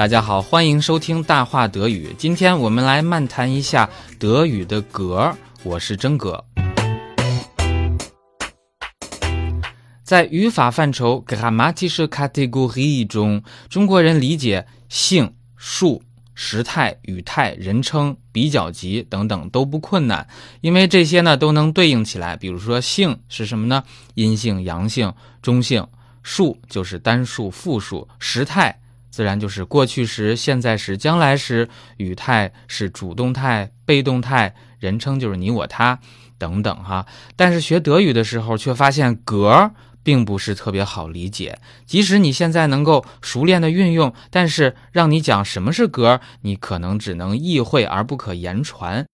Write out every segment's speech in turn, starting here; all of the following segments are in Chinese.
大家好，欢迎收听大话德语。今天我们来漫谈一下德语的格。我是真格。在语法范畴 grammatische Kategorie 中，中国人理解性、数、时态、语态、人称、比较级等等都不困难，因为这些呢都能对应起来。比如说性是什么呢？阴性、阳性、中性。数就是单数、复数。时态。自然就是过去时、现在时、将来时，语态是主动态、被动态，人称就是你、我、他等等哈。但是学德语的时候，却发现格并不是特别好理解。即使你现在能够熟练的运用，但是让你讲什么是格，你可能只能意会而不可言传。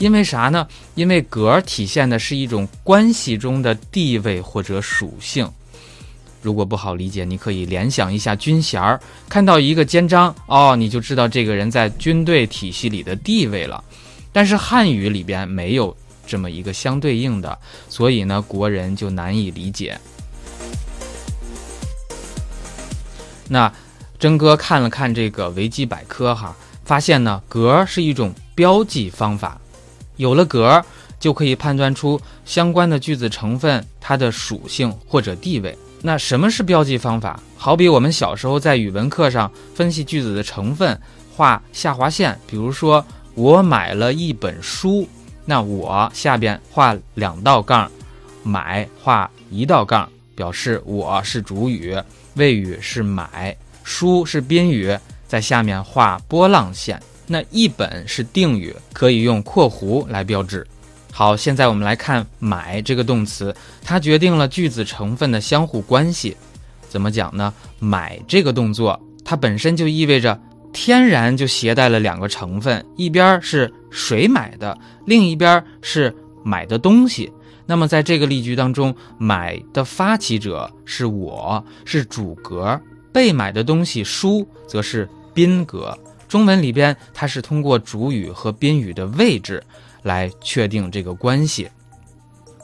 因为啥呢？因为格体现的是一种关系中的地位或者属性。如果不好理解，你可以联想一下军衔儿，看到一个肩章，哦，你就知道这个人在军队体系里的地位了。但是汉语里边没有这么一个相对应的，所以呢，国人就难以理解。那真哥看了看这个维基百科哈，发现呢，格是一种标记方法。有了格，就可以判断出相关的句子成分它的属性或者地位。那什么是标记方法？好比我们小时候在语文课上分析句子的成分，画下划线。比如说，我买了一本书，那我下边画两道杠，买画一道杠，表示我是主语，谓语是买，书是宾语，在下面画波浪线。那一本是定语，可以用括弧来标志。好，现在我们来看“买”这个动词，它决定了句子成分的相互关系。怎么讲呢？买这个动作，它本身就意味着天然就携带了两个成分，一边是谁买的，另一边是买的东西。那么在这个例句当中，买的发起者是我，是主格，被买的东西书则是宾格。中文里边，它是通过主语和宾语的位置来确定这个关系。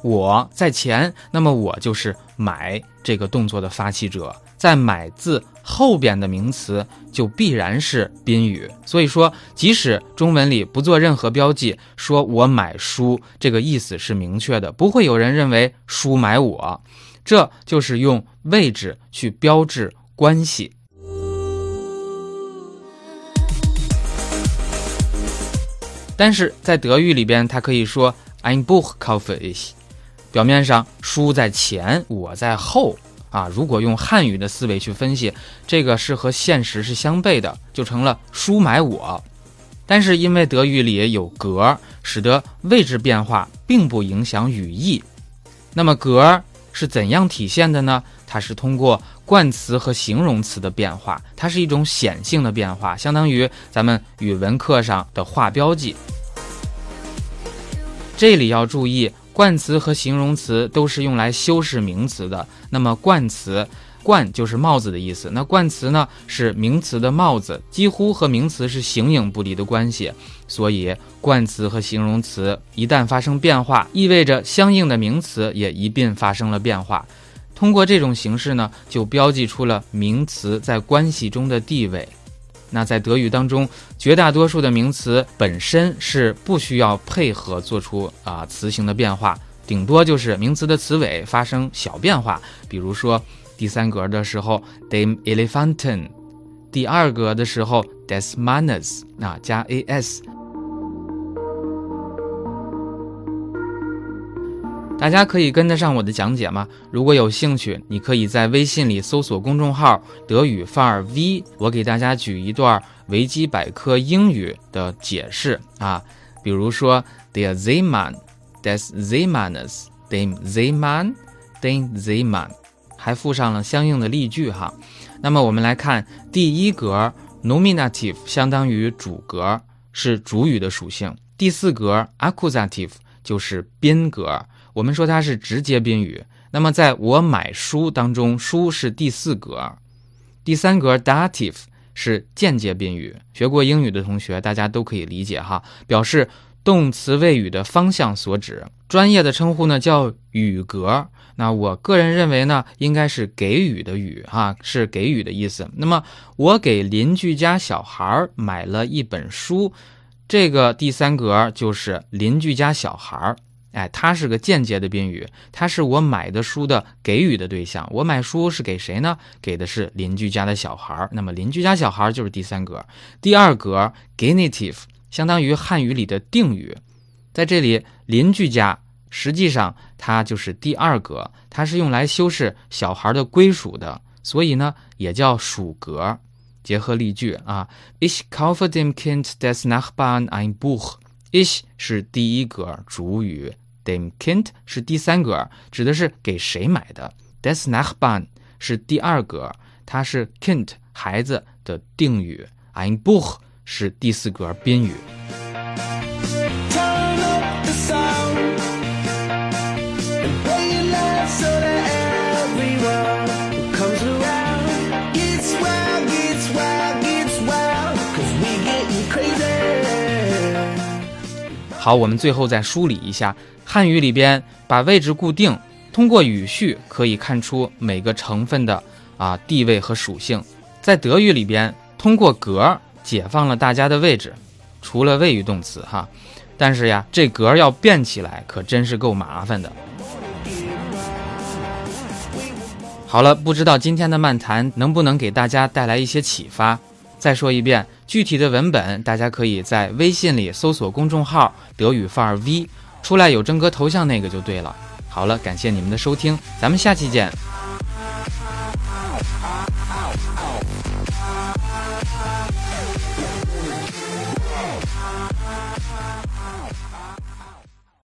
我在前，那么我就是买这个动作的发起者，在买字后边的名词就必然是宾语。所以说，即使中文里不做任何标记，说我买书，这个意思是明确的，不会有人认为书买我。这就是用位置去标志关系。但是在德语里边，它可以说 ein Buch kaufe ich，表面上书在前，我在后啊。如果用汉语的思维去分析，这个是和现实是相悖的，就成了书买我。但是因为德语里有格，使得位置变化并不影响语义。那么格是怎样体现的呢？它是通过冠词和形容词的变化，它是一种显性的变化，相当于咱们语文课上的画标记。这里要注意，冠词和形容词都是用来修饰名词的。那么冠词，冠就是帽子的意思，那冠词呢是名词的帽子，几乎和名词是形影不离的关系。所以冠词和形容词一旦发生变化，意味着相应的名词也一并发生了变化。通过这种形式呢，就标记出了名词在关系中的地位。那在德语当中，绝大多数的名词本身是不需要配合做出啊词形的变化，顶多就是名词的词尾发生小变化。比如说第三格的时候，dem Elefanten；第二格的时候，des Mannes，啊加 as。大家可以跟得上我的讲解吗？如果有兴趣，你可以在微信里搜索公众号“德语范儿 V”，我给大家举一段维基百科英语的解释啊，比如说 t h e r Zeman, des Zemanes, dem Zeman, dem Zeman，还附上了相应的例句哈。那么我们来看第一格，nominative 相当于主格，是主语的属性；第四格 accusative 就是宾格。我们说它是直接宾语，那么在我买书当中，书是第四格，第三格 dative 是间接宾语。学过英语的同学，大家都可以理解哈，表示动词谓语的方向所指。专业的称呼呢叫语格。那我个人认为呢，应该是给予的予哈，是给予的意思。那么我给邻居家小孩买了一本书，这个第三格就是邻居家小孩，哎，它是个间接的宾语，它是我买的书的给予的对象。我买书是给谁呢？给的是邻居家的小孩儿。那么邻居家小孩儿就是第三格。第二格 genitive 相当于汉语里的定语，在这里邻居家。实际上，它就是第二格，它是用来修饰小孩的归属的，所以呢，也叫属格。结合例句啊，Ich kaufe dem Kind des Nachbarn ein Buch。Ich 是第一格主语，dem Kind 是第三格，指的是给谁买的。des Nachbarn 是第二格，它是 Kind 孩子的定语。ein Buch 是第四格宾语。好，我们最后再梳理一下汉语里边把位置固定，通过语序可以看出每个成分的啊地位和属性。在德语里边，通过格解放了大家的位置，除了谓语动词哈，但是呀，这格要变起来可真是够麻烦的。好了，不知道今天的漫谈能不能给大家带来一些启发。再说一遍，具体的文本大家可以在微信里搜索公众号“德语范儿 V”，出来有真哥头像那个就对了。好了，感谢你们的收听，咱们下期见。